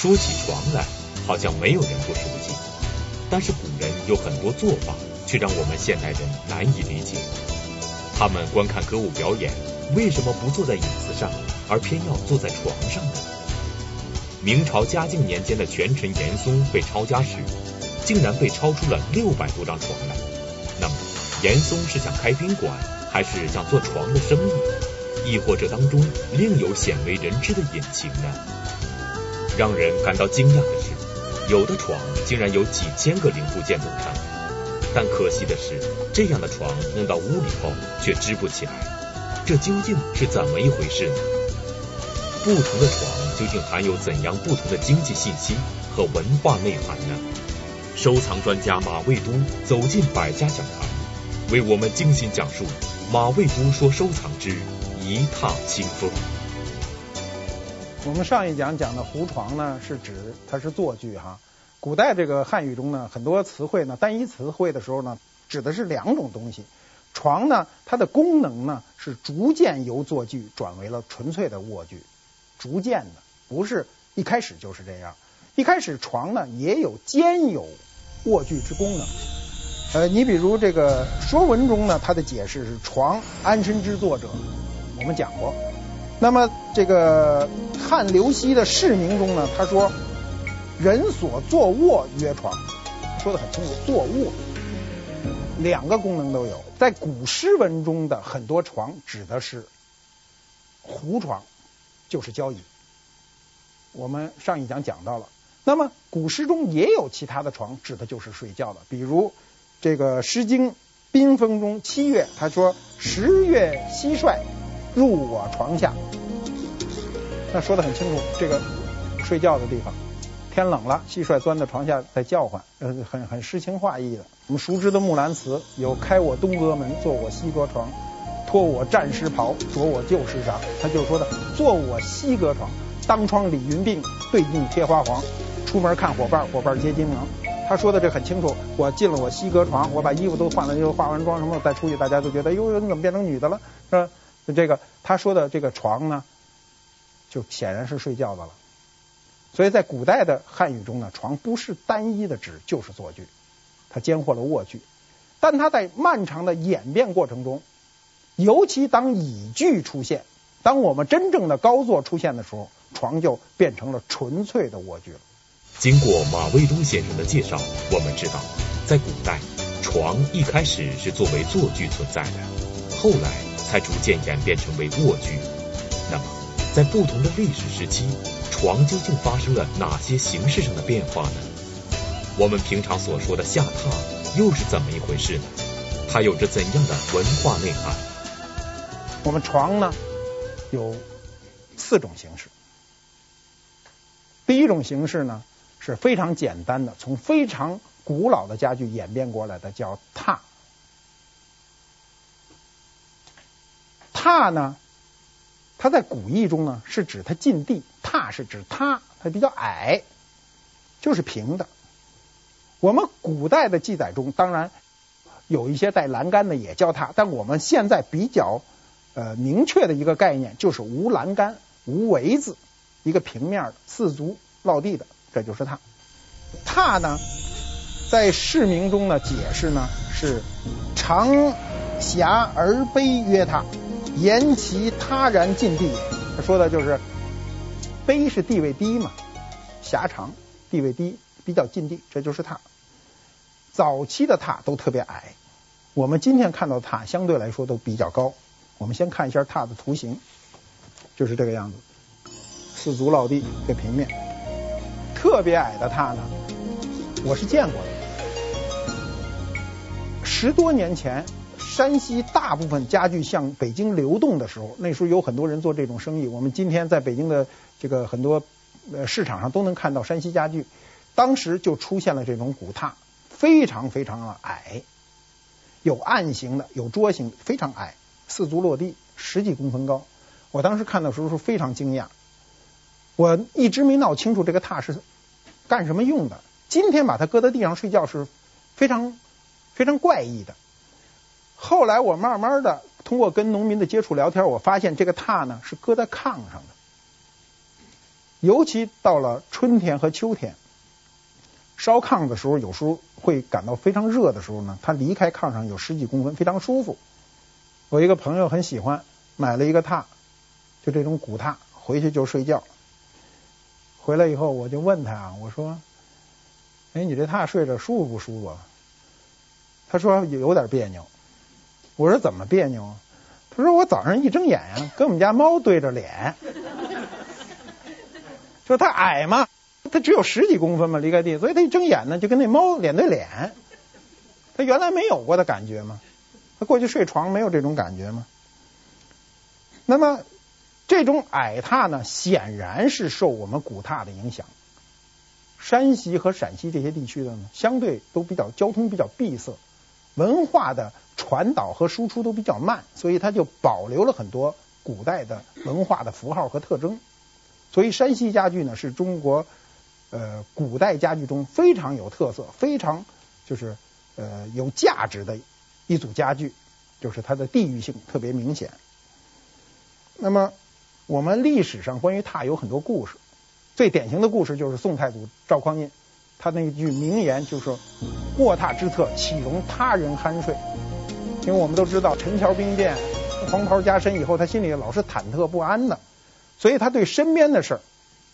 说起床来，好像没有人不熟悉，但是古人有很多做法，却让我们现代人难以理解。他们观看歌舞表演，为什么不坐在椅子上，而偏要坐在床上呢？明朝嘉靖年间的权臣严嵩被抄家时，竟然被抄出了六百多张床来。那么，严嵩是想开宾馆，还是想做床的生意，亦或者当中另有鲜为人知的隐情呢？让人感到惊讶的是，有的床竟然有几千个零部件组成，但可惜的是，这样的床弄到屋里后却支不起来，这究竟是怎么一回事呢？不同的床究竟含有怎样不同的经济信息和文化内涵呢？收藏专家马未都走进百家讲坛，为我们精心讲述马未都说收藏之一踏清风。我们上一讲讲的胡床呢，是指它是坐具哈。古代这个汉语中呢，很多词汇呢，单一词汇的时候呢，指的是两种东西。床呢，它的功能呢，是逐渐由坐具转为了纯粹的卧具，逐渐的，不是一开始就是这样。一开始床呢，也有兼有卧具之功能。呃，你比如这个《说文》中呢，它的解释是“床，安身之作者”，我们讲过。那么这个汉刘熙的释名中呢，他说：“人所坐卧曰床。”说的很清楚，坐卧两个功能都有。在古诗文中的很多床指的是胡床，就是交椅。我们上一讲讲到了。那么古诗中也有其他的床，指的就是睡觉的，比如这个《诗经·宾风》中七月，他说：“十月蟋蟀。”入我床下，那说得很清楚，这个睡觉的地方，天冷了，蟋蟀钻到床下在叫唤，呃，很很诗情画意的。我们熟知的《木兰辞》有“开我东阁门，坐我西阁床，脱我战时袍，着我旧时裳”，他就说的“坐我西阁床，当窗理云鬓，对镜贴花黄，出门看伙伴，伙伴皆惊忙”。他说的这很清楚，我进了我西阁床，我把衣服都换了，又化完妆什么，再出去，大家都觉得哟，你怎么变成女的了，是吧？这个他说的这个床呢，就显然是睡觉的了。所以在古代的汉语中呢，床不是单一的指就是坐具，它兼获了卧具。但它在漫长的演变过程中，尤其当椅具出现，当我们真正的高座出现的时候，床就变成了纯粹的卧具了。经过马未都先生的介绍，我们知道，在古代，床一开始是作为坐具存在的，后来。才逐渐演变成为卧具。那么，在不同的历史时期，床究竟发生了哪些形式上的变化呢？我们平常所说的下榻又是怎么一回事呢？它有着怎样的文化内涵？我们床呢，有四种形式。第一种形式呢，是非常简单的，从非常古老的家具演变过来的，叫榻。榻呢，它在古意中呢是指它近地，榻是指它，它比较矮，就是平的。我们古代的记载中，当然有一些带栏杆的也叫榻，但我们现在比较呃明确的一个概念就是无栏杆、无围子，一个平面的四足落地的，这就是榻。榻呢，在释名中的解释呢是长狭而卑曰榻。言其他然近地，他说的就是卑是地位低嘛，狭长地位低，比较近地，这就是榻。早期的榻都特别矮，我们今天看到榻相对来说都比较高。我们先看一下榻的图形，就是这个样子，四足落地这平面。特别矮的榻呢，我是见过的，十多年前。山西大部分家具向北京流动的时候，那时候有很多人做这种生意。我们今天在北京的这个很多呃市场上都能看到山西家具，当时就出现了这种古榻，非常非常的矮，有案型的，有桌型，非常矮，四足落地，十几公分高。我当时看的时候是非常惊讶，我一直没闹清楚这个榻是干什么用的。今天把它搁在地上睡觉是非常非常怪异的。后来我慢慢的通过跟农民的接触聊天，我发现这个榻呢是搁在炕上的，尤其到了春天和秋天，烧炕的时候，有时候会感到非常热的时候呢，它离开炕上有十几公分，非常舒服。我一个朋友很喜欢，买了一个榻，就这种古榻，回去就睡觉。回来以后，我就问他啊，我说：“哎，你这榻睡着舒服不舒服？”他说有点别扭。我说怎么别扭啊？他说我早上一睁眼啊，跟我们家猫对着脸。说他矮嘛，他只有十几公分嘛，离开地，所以他一睁眼呢，就跟那猫脸对脸。他原来没有过的感觉吗？他过去睡床没有这种感觉吗？那么这种矮榻呢，显然是受我们古榻的影响。山西和陕西这些地区的呢，相对都比较交通比较闭塞，文化的传导和输出都比较慢，所以它就保留了很多古代的文化的符号和特征。所以山西家具呢，是中国呃古代家具中非常有特色、非常就是呃有价值的一组家具，就是它的地域性特别明显。那么我们历史上关于榻有很多故事，最典型的故事就是宋太祖赵匡胤，他那句名言就是说：“卧榻之侧，岂容他人酣睡？”因为我们都知道陈桥兵变、黄袍加身以后，他心里老是忐忑不安的。所以他对身边的事儿，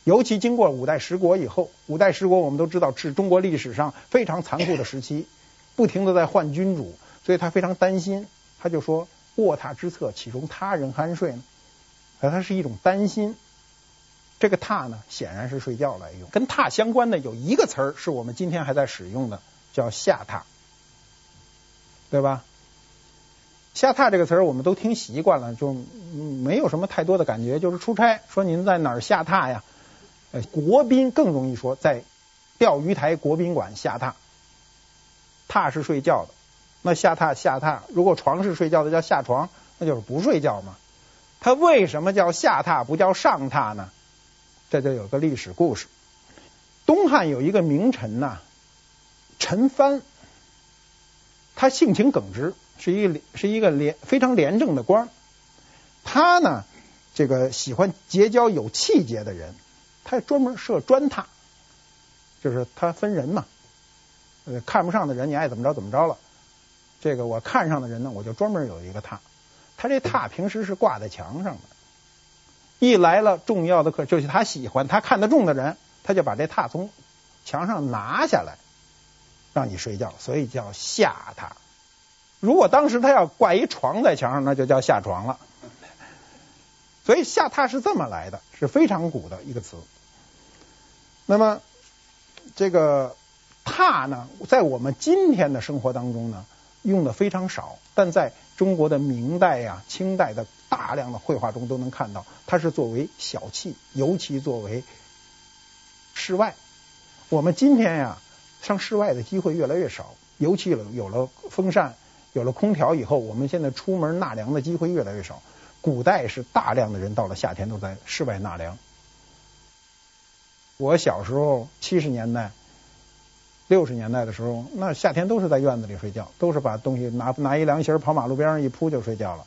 尤其经过五代十国以后，五代十国我们都知道是中国历史上非常残酷的时期，不停的在换君主，所以他非常担心。他就说：“卧榻之侧，岂容他人酣睡呢？”而他是一种担心。这个榻呢，显然是睡觉来用。跟榻相关的有一个词儿是我们今天还在使用的，叫下榻，对吧？下榻这个词儿我们都听习惯了，就没有什么太多的感觉。就是出差说您在哪儿下榻呀？呃，国宾更容易说在钓鱼台国宾馆下榻。榻是睡觉的，那下榻下榻，如果床是睡觉的叫下床，那就是不睡觉嘛。它为什么叫下榻不叫上榻呢？这就有个历史故事。东汉有一个名臣呐，陈蕃，他性情耿直。是一个是一个廉非常廉政的官，他呢，这个喜欢结交有气节的人，他专门设专榻，就是他分人嘛，呃，看不上的人你爱怎么着怎么着了，这个我看上的人呢，我就专门有一个榻，他这榻平时是挂在墙上的，一来了重要的客，就是他喜欢他看得中的人，他就把这榻从墙上拿下来，让你睡觉，所以叫下榻。如果当时他要挂一床在墙上，那就叫下床了。所以下榻是这么来的，是非常古的一个词。那么这个榻呢，在我们今天的生活当中呢，用的非常少，但在中国的明代呀、清代的大量的绘画中都能看到，它是作为小憩，尤其作为室外。我们今天呀，上室外的机会越来越少，尤其有了风扇。有了空调以后，我们现在出门纳凉的机会越来越少。古代是大量的人到了夏天都在室外纳凉。我小时候七十年代、六十年代的时候，那夏天都是在院子里睡觉，都是把东西拿拿一凉席跑马路边上一铺就睡觉了，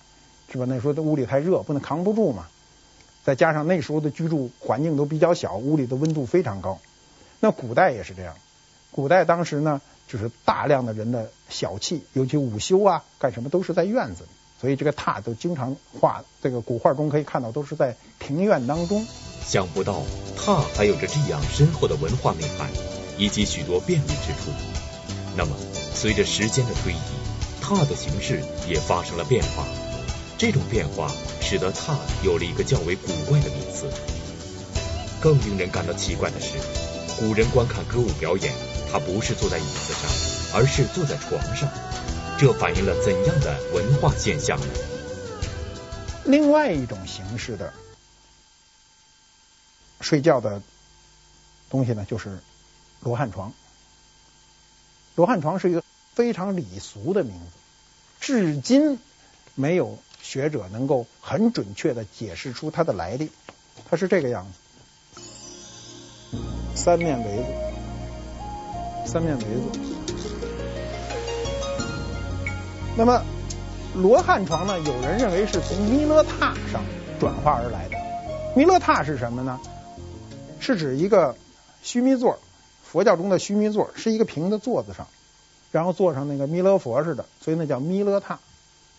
是吧？那时候屋里太热，不能扛不住嘛。再加上那时候的居住环境都比较小，屋里的温度非常高。那古代也是这样，古代当时呢。就是大量的人的小憩，尤其午休啊，干什么都是在院子里，所以这个榻都经常画，这个古画中可以看到都是在庭院当中。想不到榻还有着这样深厚的文化内涵，以及许多便利之处。那么，随着时间的推移，榻的形式也发生了变化。这种变化使得榻有了一个较为古怪的名词。更令人感到奇怪的是，古人观看歌舞表演。他不是坐在椅子上，而是坐在床上，这反映了怎样的文化现象呢？另外一种形式的睡觉的东西呢，就是罗汉床。罗汉床是一个非常礼俗的名字，至今没有学者能够很准确地解释出它的来历。它是这个样子，三面围子。三面围子。那么罗汉床呢？有人认为是从弥勒榻上转化而来的。弥勒榻是什么呢？是指一个须弥座，佛教中的须弥座是一个平的座子上，然后坐上那个弥勒佛似的，所以那叫弥勒榻，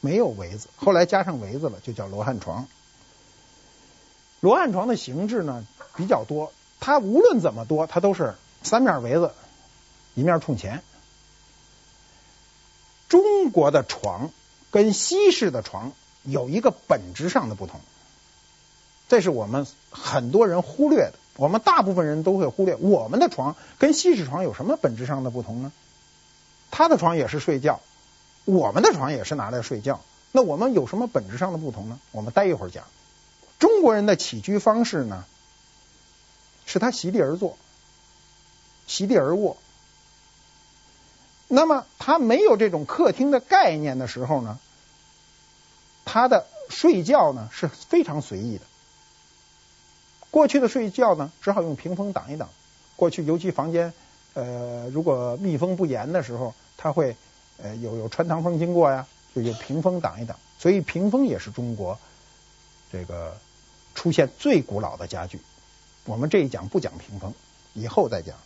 没有围子，后来加上围子了，就叫罗汉床。罗汉床的形制呢比较多，它无论怎么多，它都是三面围子，一面冲前。中国的床跟西式的床有一个本质上的不同，这是我们很多人忽略的。我们大部分人都会忽略，我们的床跟西式床有什么本质上的不同呢？他的床也是睡觉，我们的床也是拿来睡觉，那我们有什么本质上的不同呢？我们待一会儿讲。中国人的起居方式呢，是他席地而坐，席地而卧。那么他没有这种客厅的概念的时候呢，他的睡觉呢是非常随意的。过去的睡觉呢，只好用屏风挡一挡。过去尤其房间呃如果密封不严的时候，他会呃有有穿堂风经过呀，就有屏风挡一挡。所以屏风也是中国这个出现最古老的家具。我们这一讲不讲屏风，以后再讲。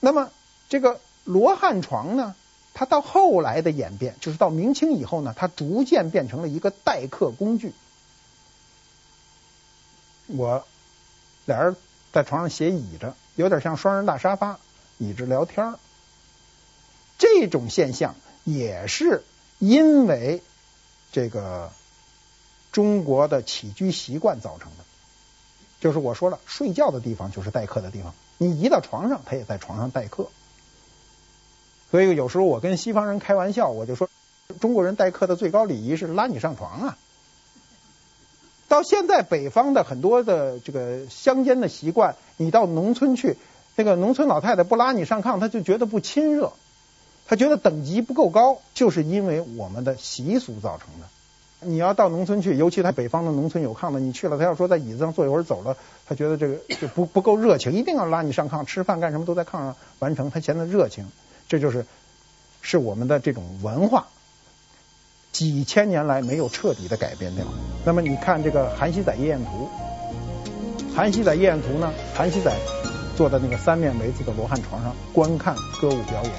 那么这个。罗汉床呢，它到后来的演变，就是到明清以后呢，它逐渐变成了一个待客工具。我俩人在床上斜倚着，有点像双人大沙发，倚着聊天。这种现象也是因为这个中国的起居习惯造成的。就是我说了，睡觉的地方就是待客的地方，你移到床上，他也在床上待客。所以有时候我跟西方人开玩笑，我就说中国人待客的最高礼仪是拉你上床啊。到现在北方的很多的这个乡间的习惯，你到农村去，那个农村老太太不拉你上炕，她就觉得不亲热，她觉得等级不够高，就是因为我们的习俗造成的。你要到农村去，尤其在北方的农村有炕的，你去了，他要说在椅子上坐一会儿走了，他觉得这个就不不够热情，一定要拉你上炕，吃饭干什么都在炕上完成，他显得热情。这就是是我们的这种文化，几千年来没有彻底的改变掉。那么你看这个《韩熙载夜宴图》，《韩熙载夜宴图》呢，韩熙载坐在那个三面围子的罗汉床上观看歌舞表演。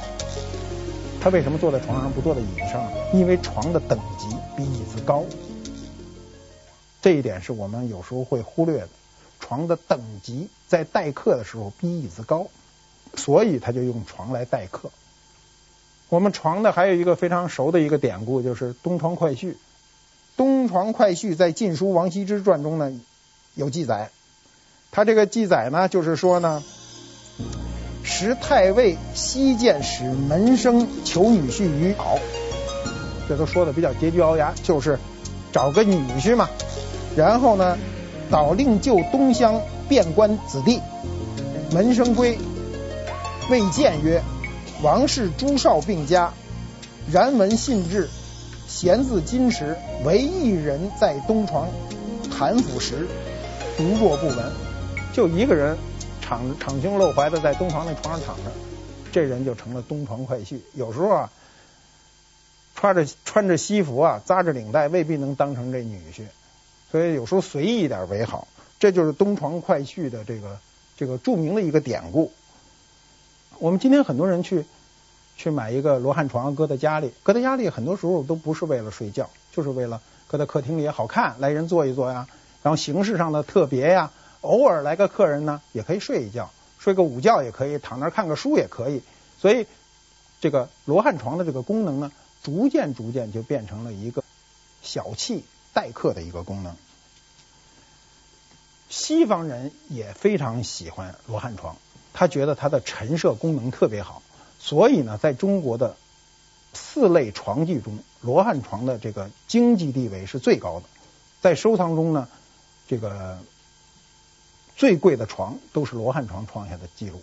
他为什么坐在床上不坐在椅子上？因为床的等级比椅子高。这一点是我们有时候会忽略的。床的等级在待客的时候比椅子高。所以他就用床来待客。我们床呢，还有一个非常熟的一个典故，就是《东床快婿》。《东床快婿》在《晋书·王羲之传》中呢有记载。他这个记载呢，就是说呢，时太尉西涧使门生求女婿于敖，这都说的比较拮据聱牙，就是找个女婿嘛。然后呢，导令就东乡遍观子弟，门生归。谓涧曰：“王氏诸少并家，然闻信至，闲自今时，唯一人在东床谈府时，独若不闻。就一个人敞敞胸露怀的在东床那床上躺着，这人就成了东床快婿。有时候啊，穿着穿着西服啊，扎着领带，未必能当成这女婿，所以有时候随意一点为好。这就是东床快婿的这个这个著名的一个典故。”我们今天很多人去去买一个罗汉床，搁在家里，搁在家里很多时候都不是为了睡觉，就是为了搁在客厅里也好看，来人坐一坐呀，然后形式上的特别呀，偶尔来个客人呢，也可以睡一觉，睡个午觉也可以，躺那儿看个书也可以。所以这个罗汉床的这个功能呢，逐渐逐渐就变成了一个小憩待客的一个功能。西方人也非常喜欢罗汉床。他觉得它的陈设功能特别好，所以呢，在中国的四类床具中，罗汉床的这个经济地位是最高的。在收藏中呢，这个最贵的床都是罗汉床创下的记录。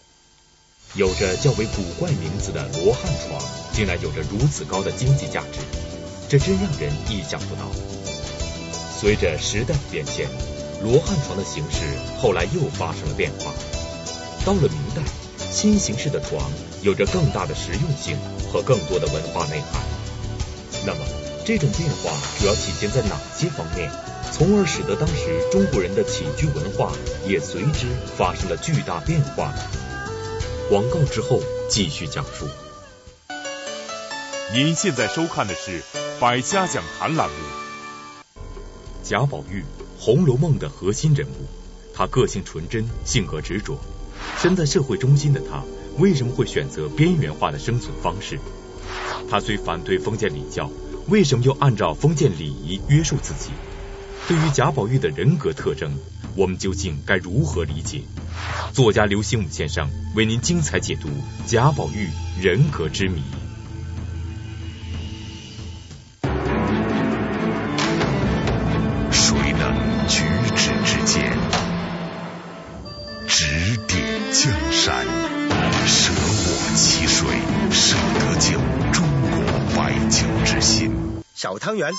有着较为古怪名字的罗汉床，竟然有着如此高的经济价值，这真让人意想不到。随着时代的变迁，罗汉床的形式后来又发生了变化。到了明代，新形式的床有着更大的实用性和更多的文化内涵。那么，这种变化主要体现在哪些方面？从而使得当时中国人的起居文化也随之发生了巨大变化。广告之后继续讲述。您现在收看的是《百家讲坛》栏目。贾宝玉，《红楼梦》的核心人物，他个性纯真，性格执着。身在社会中心的他，为什么会选择边缘化的生存方式？他虽反对封建礼教，为什么又按照封建礼仪约束自己？对于贾宝玉的人格特征，我们究竟该如何理解？作家刘心武先生为您精彩解读贾宝玉人格之谜。汤圆，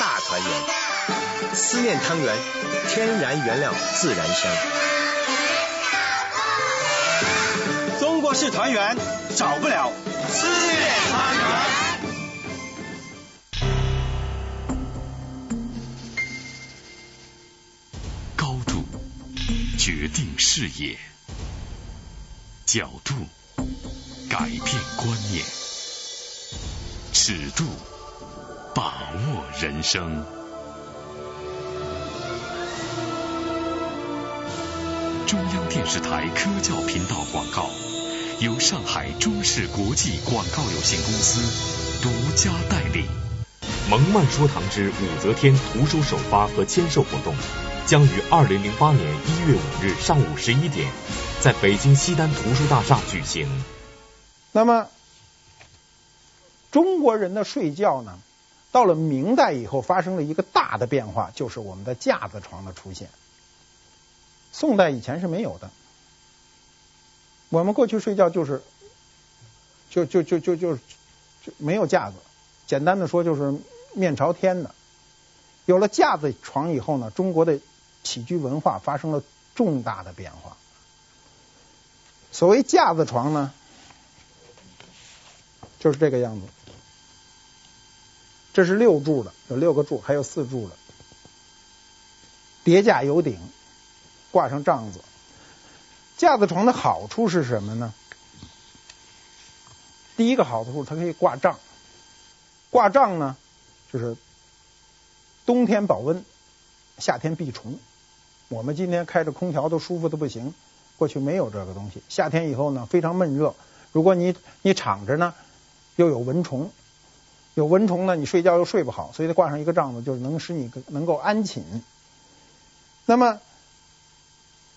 大团圆，思念汤圆，天然原料自然香。中国式团圆，少不了思念汤圆。高度决定视野，角度改变观念，尺度。把握人生。中央电视台科教频道广告，由上海中视国际广告有限公司独家代理。蒙曼说堂之武则天图书首发和签售活动，将于二零零八年一月五日上午十一点，在北京西单图书大厦举行。那么，中国人的睡觉呢？到了明代以后，发生了一个大的变化，就是我们的架子床的出现。宋代以前是没有的。我们过去睡觉就是，就就就就就就没有架子，简单的说就是面朝天的。有了架子床以后呢，中国的起居文化发生了重大的变化。所谓架子床呢，就是这个样子。这是六柱的，有六个柱，还有四柱的，叠架有顶，挂上帐子。架子床的好处是什么呢？第一个好处，它可以挂帐。挂帐呢，就是冬天保温，夏天避虫。我们今天开着空调都舒服的不行，过去没有这个东西。夏天以后呢，非常闷热，如果你你敞着呢，又有蚊虫。有蚊虫呢，你睡觉又睡不好，所以它挂上一个帐子，就是能使你能够安寝。那么，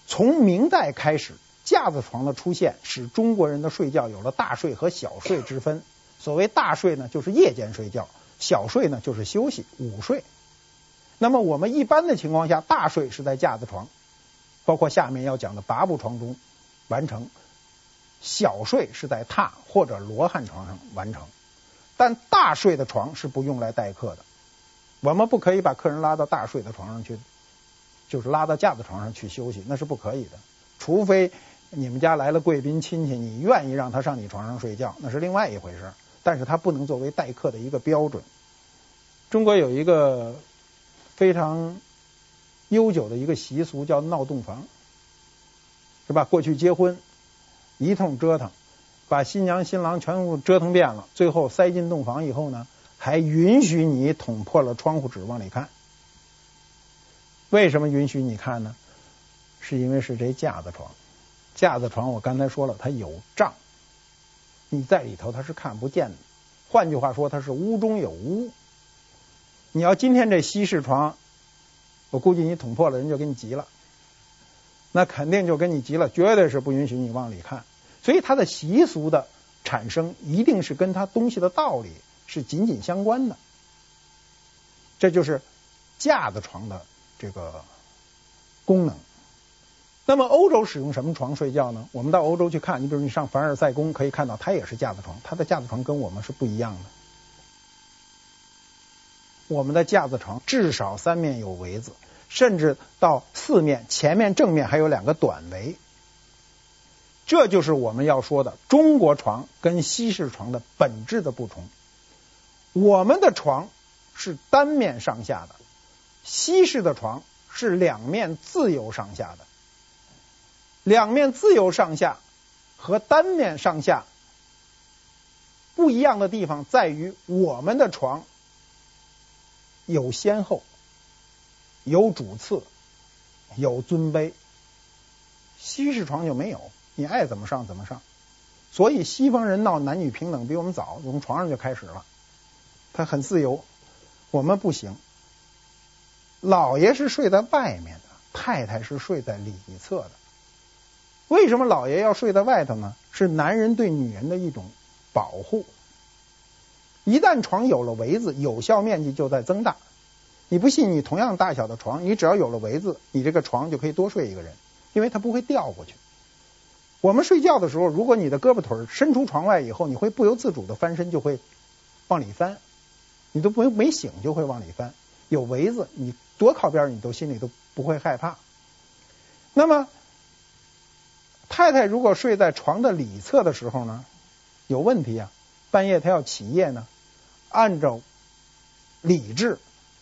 从明代开始，架子床的出现，使中国人的睡觉有了大睡和小睡之分。所谓大睡呢，就是夜间睡觉；小睡呢，就是休息午睡。那么我们一般的情况下，大睡是在架子床，包括下面要讲的八步床中完成；小睡是在榻或者罗汉床上完成。但大睡的床是不用来待客的，我们不可以把客人拉到大睡的床上去，就是拉到架子床上去休息，那是不可以的。除非你们家来了贵宾亲戚，你愿意让他上你床上睡觉，那是另外一回事。但是他不能作为待客的一个标准。中国有一个非常悠久的一个习俗，叫闹洞房，是吧？过去结婚一通折腾。把新娘新郎全部折腾遍了，最后塞进洞房以后呢，还允许你捅破了窗户纸往里看。为什么允许你看呢？是因为是这架子床，架子床我刚才说了，它有帐，你在里头它是看不见的。换句话说，它是屋中有屋。你要今天这西式床，我估计你捅破了，人就给你急了，那肯定就跟你急了，绝对是不允许你往里看。所以它的习俗的产生，一定是跟它东西的道理是紧紧相关的。这就是架子床的这个功能。那么欧洲使用什么床睡觉呢？我们到欧洲去看，你比如你上凡尔赛宫可以看到，它也是架子床，它的架子床跟我们是不一样的。我们的架子床至少三面有围子，甚至到四面，前面正面还有两个短围。这就是我们要说的中国床跟西式床的本质的不同。我们的床是单面上下的，西式的床是两面自由上下的，两面自由上下和单面上下不一样的地方在于，我们的床有先后，有主次，有尊卑，西式床就没有，你爱怎么上怎么上。所以西方人闹男女平等比我们早，从床上就开始了，他很自由，我们不行。老爷是睡在外面的，太太是睡在里侧的。为什么老爷要睡在外头呢？是男人对女人的一种保护。一旦床有了围子，有效面积就在增大。你不信？你同样大小的床，你只要有了围子，你这个床就可以多睡一个人，因为它不会掉过去。我们睡觉的时候，如果你的胳膊腿伸出床外以后，你会不由自主的翻身，就会往里翻，你都不没醒就会往里翻。有围子，你多靠边，你都心里都不会害怕。那么，太太如果睡在床的里侧的时候呢，有问题啊！半夜她要起夜呢，按照礼制，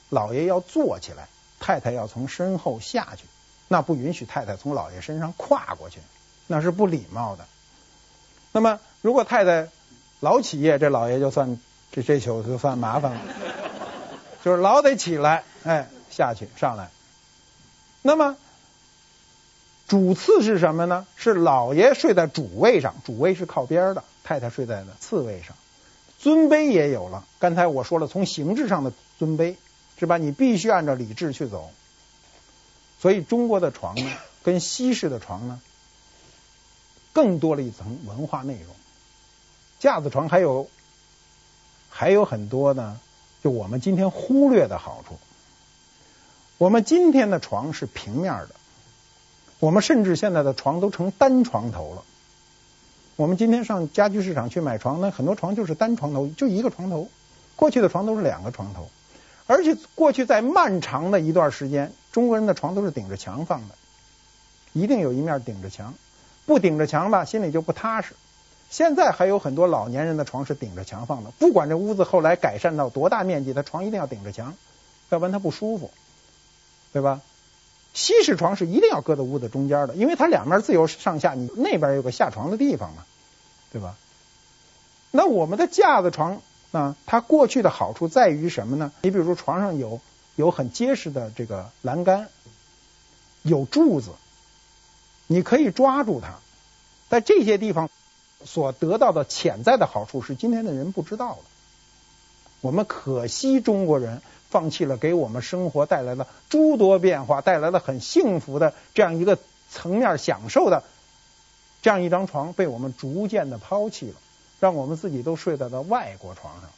老爷要坐起来，太太要从身后下去，那不允许太太从老爷身上跨过去。那是不礼貌的。那么，如果太太老起夜，这老爷就算这这宿就算麻烦了，就是老得起来，哎，下去上来。那么，主次是什么呢？是老爷睡在主位上，主位是靠边的，太太睡在了次位上。尊卑也有了，刚才我说了，从形制上的尊卑是吧？你必须按照礼制去走。所以，中国的床呢，跟西式的床呢，更多了一层文化内容，架子床还有还有很多呢，就我们今天忽略的好处。我们今天的床是平面的，我们甚至现在的床都成单床头了。我们今天上家居市场去买床，那很多床就是单床头，就一个床头。过去的床都是两个床头，而且过去在漫长的一段时间，中国人的床都是顶着墙放的，一定有一面顶着墙。不顶着墙吧，心里就不踏实。现在还有很多老年人的床是顶着墙放的，不管这屋子后来改善到多大面积，他床一定要顶着墙，要不然他不舒服，对吧？西式床是一定要搁在屋子中间的，因为它两面自由上下，你那边有个下床的地方嘛，对吧？那我们的架子床啊，它过去的好处在于什么呢？你比如说床上有有很结实的这个栏杆，有柱子。你可以抓住它，在这些地方所得到的潜在的好处是今天的人不知道的。我们可惜中国人放弃了给我们生活带来了诸多变化、带来了很幸福的这样一个层面享受的这样一张床，被我们逐渐的抛弃了，让我们自己都睡在了外国床上。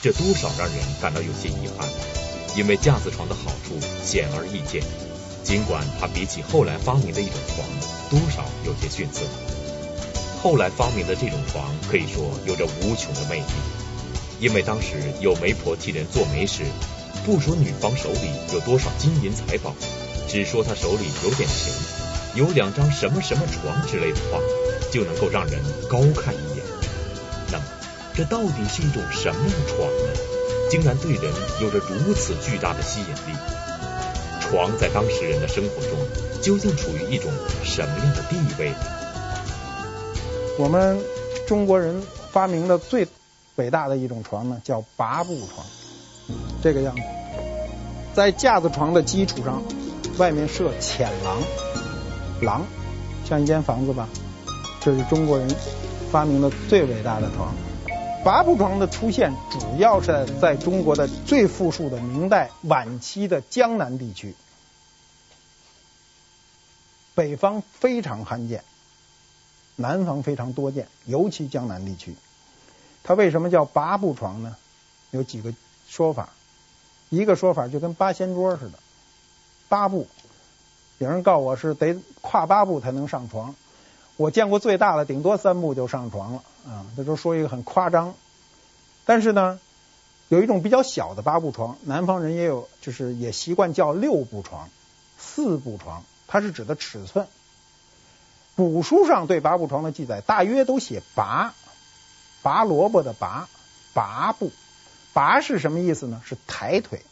这多少让人感到有些遗憾，因为架子床的好处显而易见。尽管它比起后来发明的一种床，多少有些逊色。后来发明的这种床可以说有着无穷的魅力，因为当时有媒婆替人做媒时，不说女方手里有多少金银财宝，只说她手里有点钱，有两张什么什么床之类的话，就能够让人高看一眼。那么，这到底是一种什么样的床呢？竟然对人有着如此巨大的吸引力？床在当时人的生活中究竟处于一种什么样的地位？我们中国人发明的最伟大的一种床呢，叫八步床，这个样子，在架子床的基础上，外面设浅廊，廊像一间房子吧，这是中国人发明的最伟大的床。八步床的出现，主要是在中国的最富庶的明代晚期的江南地区，北方非常罕见，南方非常多见，尤其江南地区。它为什么叫八步床呢？有几个说法，一个说法就跟八仙桌似的，八步，有人告我是得跨八步才能上床。我见过最大的，顶多三步就上床了啊！这都说一个很夸张。但是呢，有一种比较小的八步床，南方人也有，就是也习惯叫六步床、四步床，它是指的尺寸。古书上对八步床的记载，大约都写拔，拔萝卜的拔，拔步，拔是什么意思呢？是抬腿，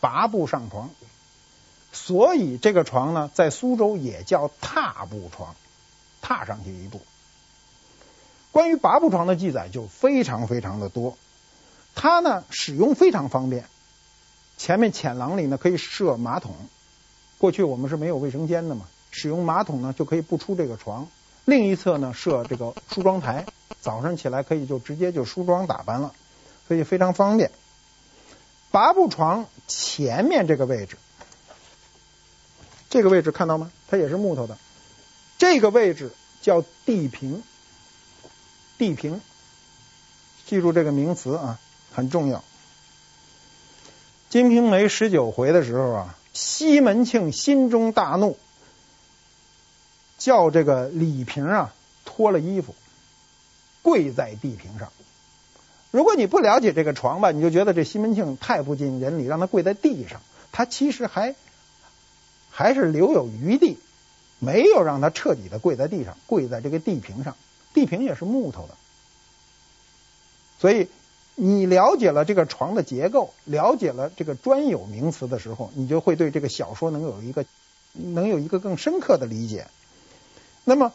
拔步上床，所以这个床呢，在苏州也叫踏步床，踏上去一步。关于八步床的记载就非常非常的多，它呢使用非常方便，前面浅廊里呢可以设马桶，过去我们是没有卫生间的嘛，使用马桶呢就可以不出这个床，另一侧呢设这个梳妆台，早上起来可以就直接就梳妆打扮了，所以非常方便。八步床前面这个位置，这个位置看到吗？它也是木头的，这个位置叫地平。地平，记住这个名词啊，很重要。《金瓶梅》十九回的时候啊，西门庆心中大怒，叫这个李瓶啊脱了衣服，跪在地平上。如果你不了解这个床吧，你就觉得这西门庆太不近人理，让他跪在地上。他其实还还是留有余地，没有让他彻底的跪在地上，跪在这个地平上。地平也是木头的，所以你了解了这个床的结构，了解了这个专有名词的时候，你就会对这个小说能有一个能有一个更深刻的理解。那么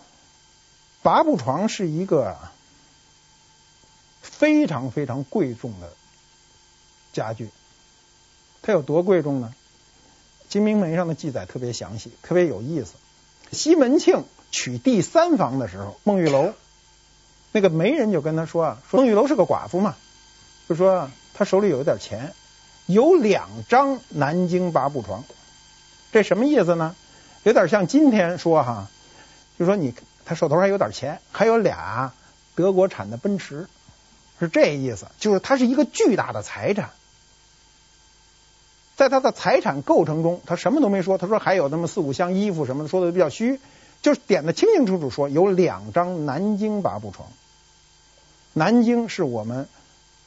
八步床是一个非常非常贵重的家具，它有多贵重呢？《金瓶梅》上的记载特别详细，特别有意思。西门庆娶第三房的时候，孟玉楼。那个媒人就跟他说啊，说孟玉楼是个寡妇嘛，就说他手里有一点钱，有两张南京八步床，这什么意思呢？有点像今天说哈，就说你他手头还有点钱，还有俩德国产的奔驰，是这意思，就是他是一个巨大的财产，在他的财产构成中，他什么都没说，他说还有那么四五箱衣服什么的，说的比较虚，就是点的清清楚楚说有两张南京八步床。南京是我们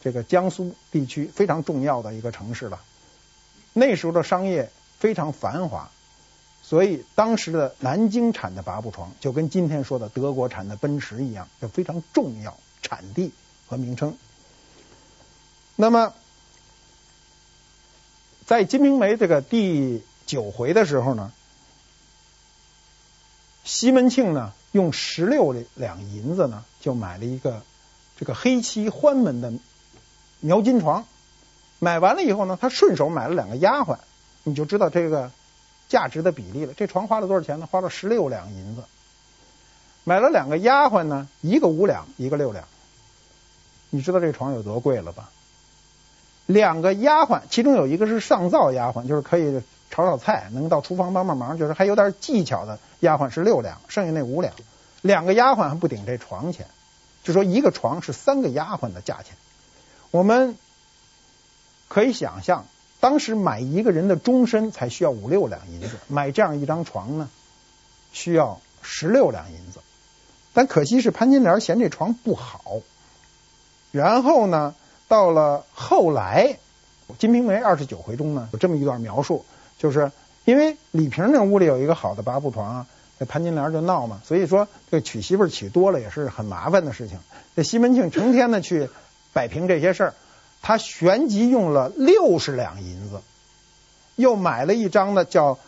这个江苏地区非常重要的一个城市了。那时候的商业非常繁华，所以当时的南京产的八步床就跟今天说的德国产的奔驰一样，就非常重要产地和名称。那么，在《金瓶梅》这个第九回的时候呢，西门庆呢用十六两银子呢就买了一个。这个黑漆欢门的描金床，买完了以后呢，他顺手买了两个丫鬟，你就知道这个价值的比例了。这床花了多少钱呢？花了十六两银子。买了两个丫鬟呢，一个五两，一个六两。你知道这床有多贵了吧？两个丫鬟，其中有一个是上灶丫鬟，就是可以炒炒菜，能到厨房帮帮忙，就是还有点技巧的丫鬟是六两，剩下那五两。两个丫鬟还不顶这床钱。就说一个床是三个丫鬟的价钱，我们可以想象，当时买一个人的终身才需要五六两银子，买这样一张床呢，需要十六两银子。但可惜是潘金莲嫌这床不好，然后呢，到了后来，《金瓶梅》二十九回中呢，有这么一段描述，就是因为李瓶那屋里有一个好的八步床啊。这潘金莲就闹嘛，所以说这娶媳妇娶多了也是很麻烦的事情。这西门庆成天的去摆平这些事儿，他旋即用了六十两银子，又买了一张呢叫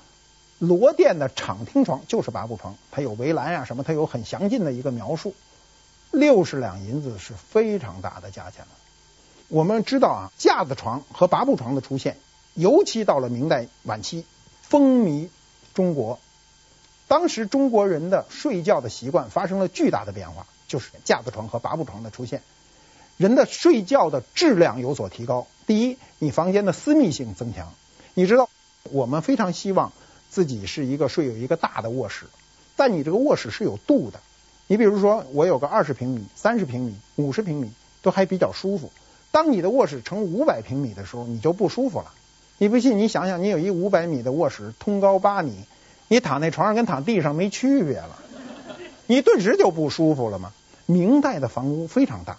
罗店的敞厅床，就是八步床，它有围栏呀什么，它有很详尽的一个描述。六十两银子是非常大的价钱了。我们知道啊，架子床和八步床的出现，尤其到了明代晚期，风靡中国。当时中国人的睡觉的习惯发生了巨大的变化，就是架子床和八步床的出现，人的睡觉的质量有所提高。第一，你房间的私密性增强。你知道，我们非常希望自己是一个睡有一个大的卧室，但你这个卧室是有度的。你比如说，我有个二十平米、三十平米、五十平米，都还比较舒服。当你的卧室成五百平米的时候，你就不舒服了。你不信，你想想，你有一五百米的卧室，通高八米。你躺那床上跟躺地上没区别了，你顿时就不舒服了吗？明代的房屋非常大，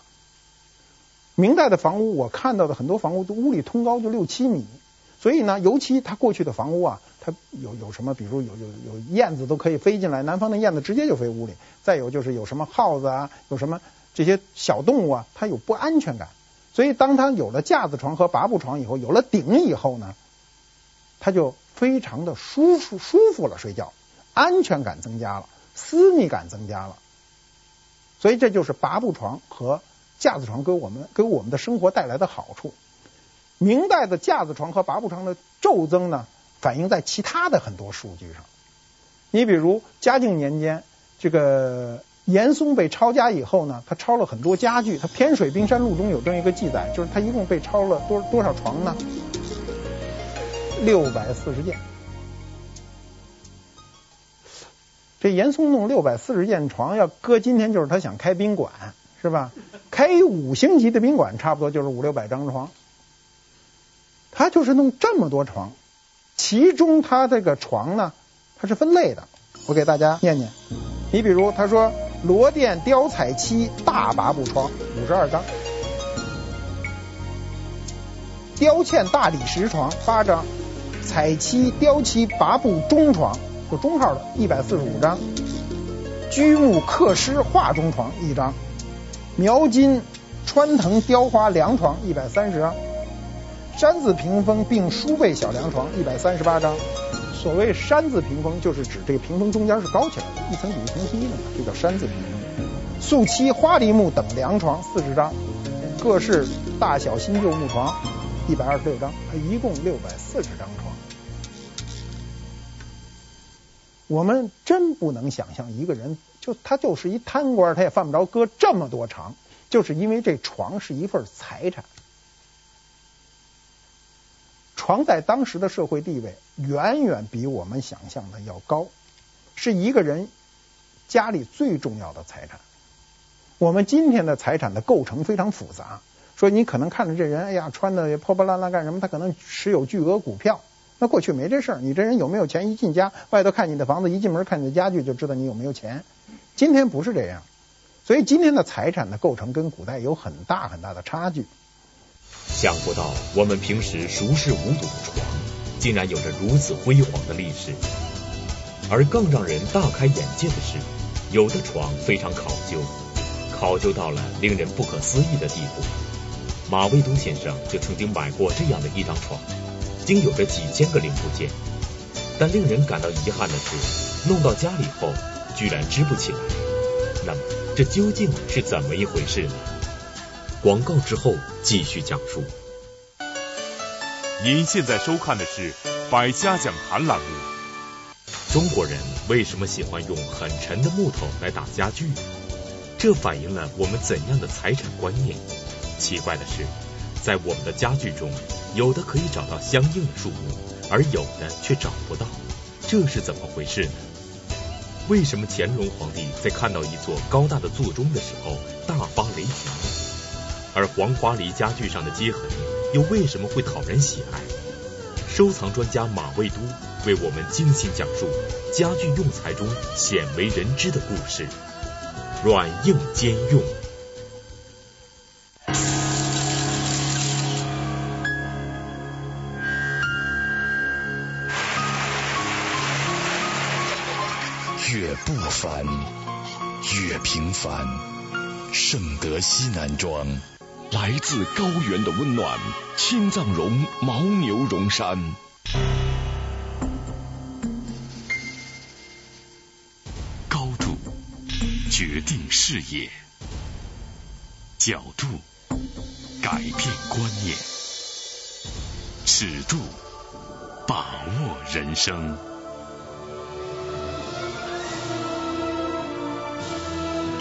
明代的房屋我看到的很多房屋都屋里通高就六七米，所以呢，尤其它过去的房屋啊，它有有什么，比如有有有燕子都可以飞进来，南方的燕子直接就飞屋里，再有就是有什么耗子啊，有什么这些小动物啊，它有不安全感，所以当它有了架子床和拔步床以后，有了顶以后呢，它就非常的舒服舒服了，睡觉。安全感增加了，私密感增加了。所以这就是拔步床和架子床给我们给我们的生活带来的好处。明代的架子床和拔步床的骤增呢，反映在其他的很多数据上。你比如嘉靖年间，这个严嵩被抄家以后呢，他抄了很多家具。他《天水冰山录》中有这样一个记载，就是他一共被抄了多多少床呢？六百四十件。这严嵩弄六百四十件床，要搁今天就是他想开宾馆，是吧？开五星级的宾馆，差不多就是五六百张床。他就是弄这么多床，其中他这个床呢，它是分类的。我给大家念念，你比如他说罗甸雕彩漆大八步床五十二张，雕嵌大理石床八张，彩漆雕漆八步中床就中号的一百四十五张，居木刻狮画中床一张，描金穿藤雕花凉床一百三十张。山字屏风并书背小凉床一百三十八张。所谓山字屏风，就是指这个屏风中间是高起来的，一层比一层低的嘛，就叫山字屏风。素漆花梨木等凉床四十张，各式大小新旧木床一百二十六张，它一共六百四十张床。我们真不能想象一个人就他就是一贪官，他也犯不着搁这么多床，就是因为这床是一份财产。床在当时的社会地位远远比我们想象的要高，是一个人家里最重要的财产。我们今天的财产的构成非常复杂，说你可能看着这人，哎呀，穿的破破烂烂干什么？他可能持有巨额股票。那过去没这事儿，你这人有没有钱？一进家，外头看你的房子，一进门看你的家具，就知道你有没有钱。今天不是这样，所以今天的财产的构成跟古代有很大很大的差距。想不到我们平时熟视无睹的床，竟然有着如此辉煌的历史。而更让人大开眼界的是，有的床非常考究，考究到了令人不可思议的地步。马未都先生就曾经买过这样的一张床，经有着几千个零部件，但令人感到遗憾的是，弄到家里后居然支不起来。那么，这究竟是怎么一回事呢？广告之后继续讲述。您现在收看的是《百家讲坛》栏目。中国人为什么喜欢用很沉的木头来打家具？这反映了我们怎样的财产观念？奇怪的是，在我们的家具中，有的可以找到相应的树木，而有的却找不到，这是怎么回事呢？为什么乾隆皇帝在看到一座高大的座钟的时候大发雷霆？而黄花梨家具上的接痕又为什么会讨人喜爱？收藏专家马未都为我们精心讲述家具用材中鲜为人知的故事：软硬兼用。凡，越平凡。圣德西南庄。来自高原的温暖，青藏绒牦牛绒衫。高度决定视野，角度改变观念，尺度把握人生。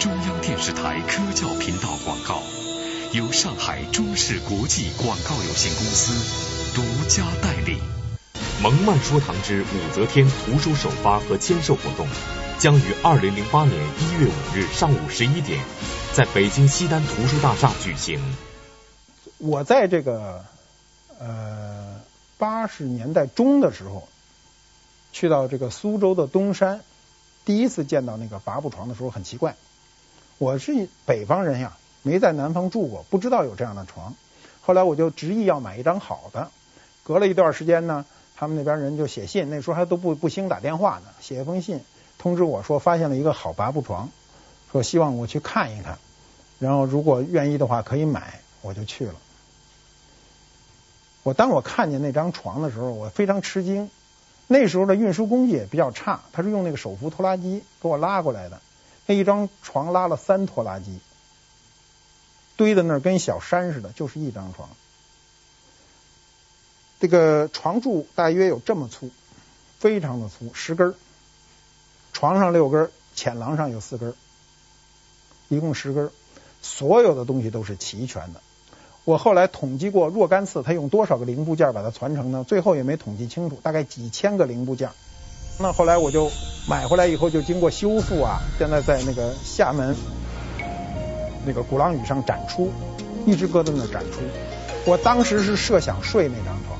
中央电视台科教频道广告。由上海中视国际广告有限公司独家代理。蒙曼说堂之武则天图书首发和签售活动将于二零零八年一月五日上午十一点在北京西单图书大厦举行。我在这个呃八十年代中的时候，去到这个苏州的东山，第一次见到那个拔步床的时候，很奇怪，我是北方人呀。没在南方住过，不知道有这样的床。后来我就执意要买一张好的。隔了一段时间呢，他们那边人就写信，那时候还都不不兴打电话呢，写一封信通知我说发现了一个好八步床，说希望我去看一看，然后如果愿意的话可以买，我就去了。我当我看见那张床的时候，我非常吃惊。那时候的运输工艺也比较差，他是用那个手扶拖拉机给我拉过来的。那一张床拉了三拖拉机，堆在那儿跟小山似的，就是一张床。这个床柱大约有这么粗，非常的粗，十根儿。床上六根儿，浅廊上有四根儿，一共十根儿。所有的东西都是齐全的。我后来统计过若干次，他用多少个零部件把它传承呢？最后也没统计清楚，大概几千个零部件。那后来我就买回来以后，就经过修复啊，现在在那个厦门那个鼓浪屿上展出，一直搁在那展出。我当时是设想睡那张床，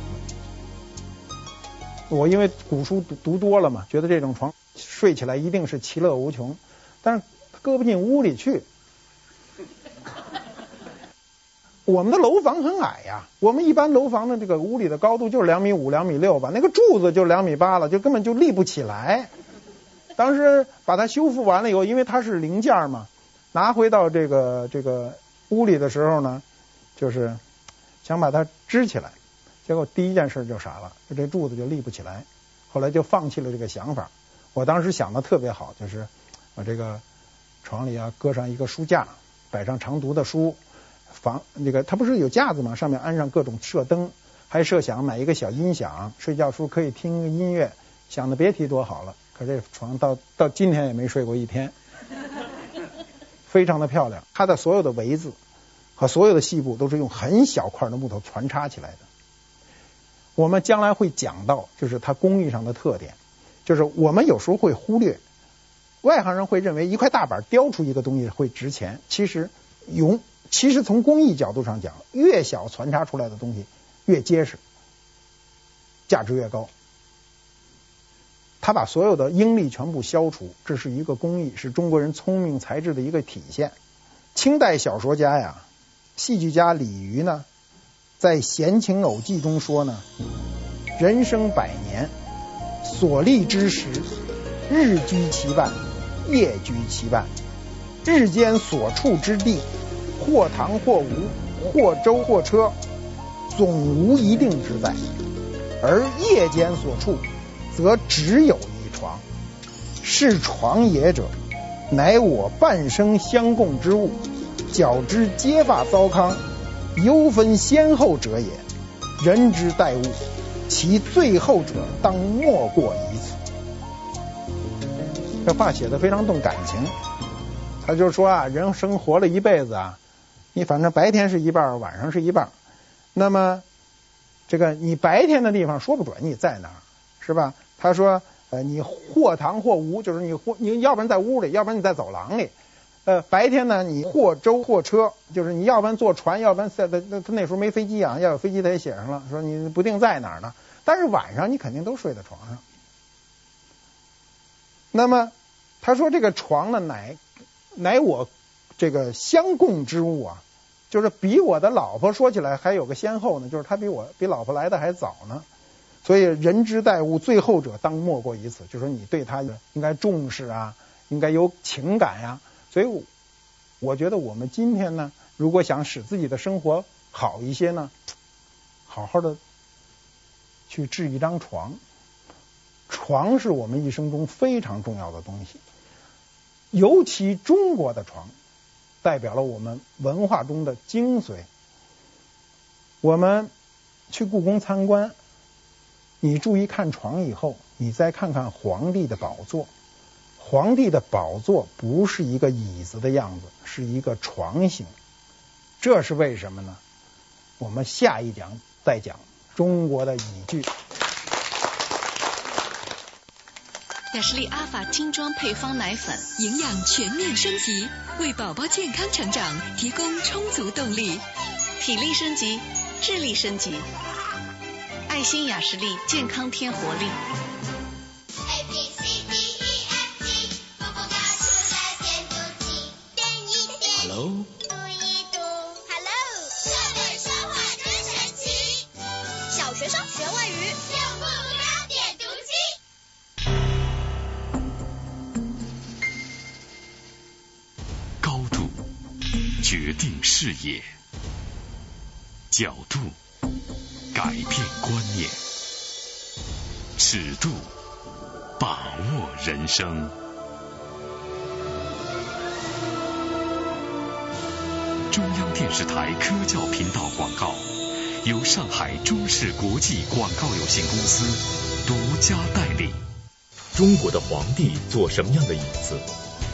我因为古书读读多了嘛，觉得这种床睡起来一定是其乐无穷，但是搁不进屋里去。我们的楼房很矮呀，我们一般楼房的这个屋里的高度就是两米五、两米六吧，那个柱子就两米八了，就根本就立不起来。当时把它修复完了以后，因为它是零件嘛，拿回到这个这个屋里的时候呢，就是想把它支起来，结果第一件事就傻了，就这柱子就立不起来。后来就放弃了这个想法。我当时想的特别好，就是把这个床里啊搁上一个书架，摆上常读的书。房那个它不是有架子吗？上面安上各种射灯，还设想买一个小音响，睡觉时候可以听音乐，想的别提多好了。可这床到到今天也没睡过一天，非常的漂亮。它的所有的围子和所有的细部都是用很小块的木头穿插起来的。我们将来会讲到，就是它工艺上的特点，就是我们有时候会忽略，外行人会认为一块大板雕出一个东西会值钱，其实用。其实从工艺角度上讲，越小穿插出来的东西越结实，价值越高。他把所有的应力全部消除，这是一个工艺，是中国人聪明才智的一个体现。清代小说家呀，戏剧家李渔呢，在《闲情偶记》中说呢：“人生百年，所立之时，日居其半，夜居其半，日间所处之地。”或堂或屋，或舟或车，总无一定之在。而夜间所处，则只有一床。是床也者，乃我半生相共之物。较之结发糟糠，犹分先后者也。人之待物，其最后者，当莫过于此。这话写的非常动感情。他就说啊，人生活了一辈子啊。你反正白天是一半，晚上是一半。那么这个你白天的地方说不准你在哪儿，是吧？他说，呃，你或堂或屋，就是你或你要不然在屋里，要不然你在走廊里。呃，白天呢，你或舟或车，就是你要不然坐船，要不然在那那他那时候没飞机啊，要有飞机他也写上了，说你不定在哪儿呢。但是晚上你肯定都睡在床上。那么他说这个床呢，乃乃我。这个相共之物啊，就是比我的老婆说起来还有个先后呢，就是他比我比老婆来的还早呢。所以人之待物，最后者当莫过于此，就是你对他应该重视啊，应该有情感呀、所以我觉得我们今天呢，如果想使自己的生活好一些呢，好好的去置一张床，床是我们一生中非常重要的东西，尤其中国的床。代表了我们文化中的精髓。我们去故宫参观，你注意看床以后，你再看看皇帝的宝座。皇帝的宝座不是一个椅子的样子，是一个床形。这是为什么呢？我们下一讲再讲中国的椅具。雅士利阿法精装配方奶粉，营养全面升级，为宝宝健康成长提供充足动力，体力升级，智力升级。爱心雅士利健康添活力。A B C D E F G，宝宝跳出来点读机，点一点。Hello。决定视野，角度改变观念，尺度把握人生。中央电视台科教频道广告，由上海中视国际广告有限公司独家代理。中国的皇帝坐什么样的椅子？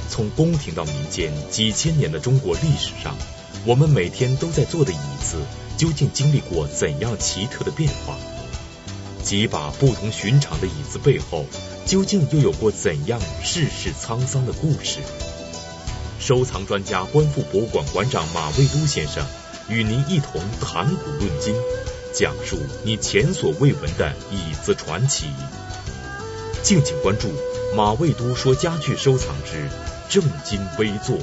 从宫廷到民间，几千年的中国历史上，我们每天都在坐的椅子，究竟经历过怎样奇特的变化？几把不同寻常的椅子背后，究竟又有过怎样世事沧桑的故事？收藏专家、观复博物馆馆长马未都先生与您一同谈古论今，讲述你前所未闻的椅子传奇。敬请关注马未都说家具收藏之正襟危坐。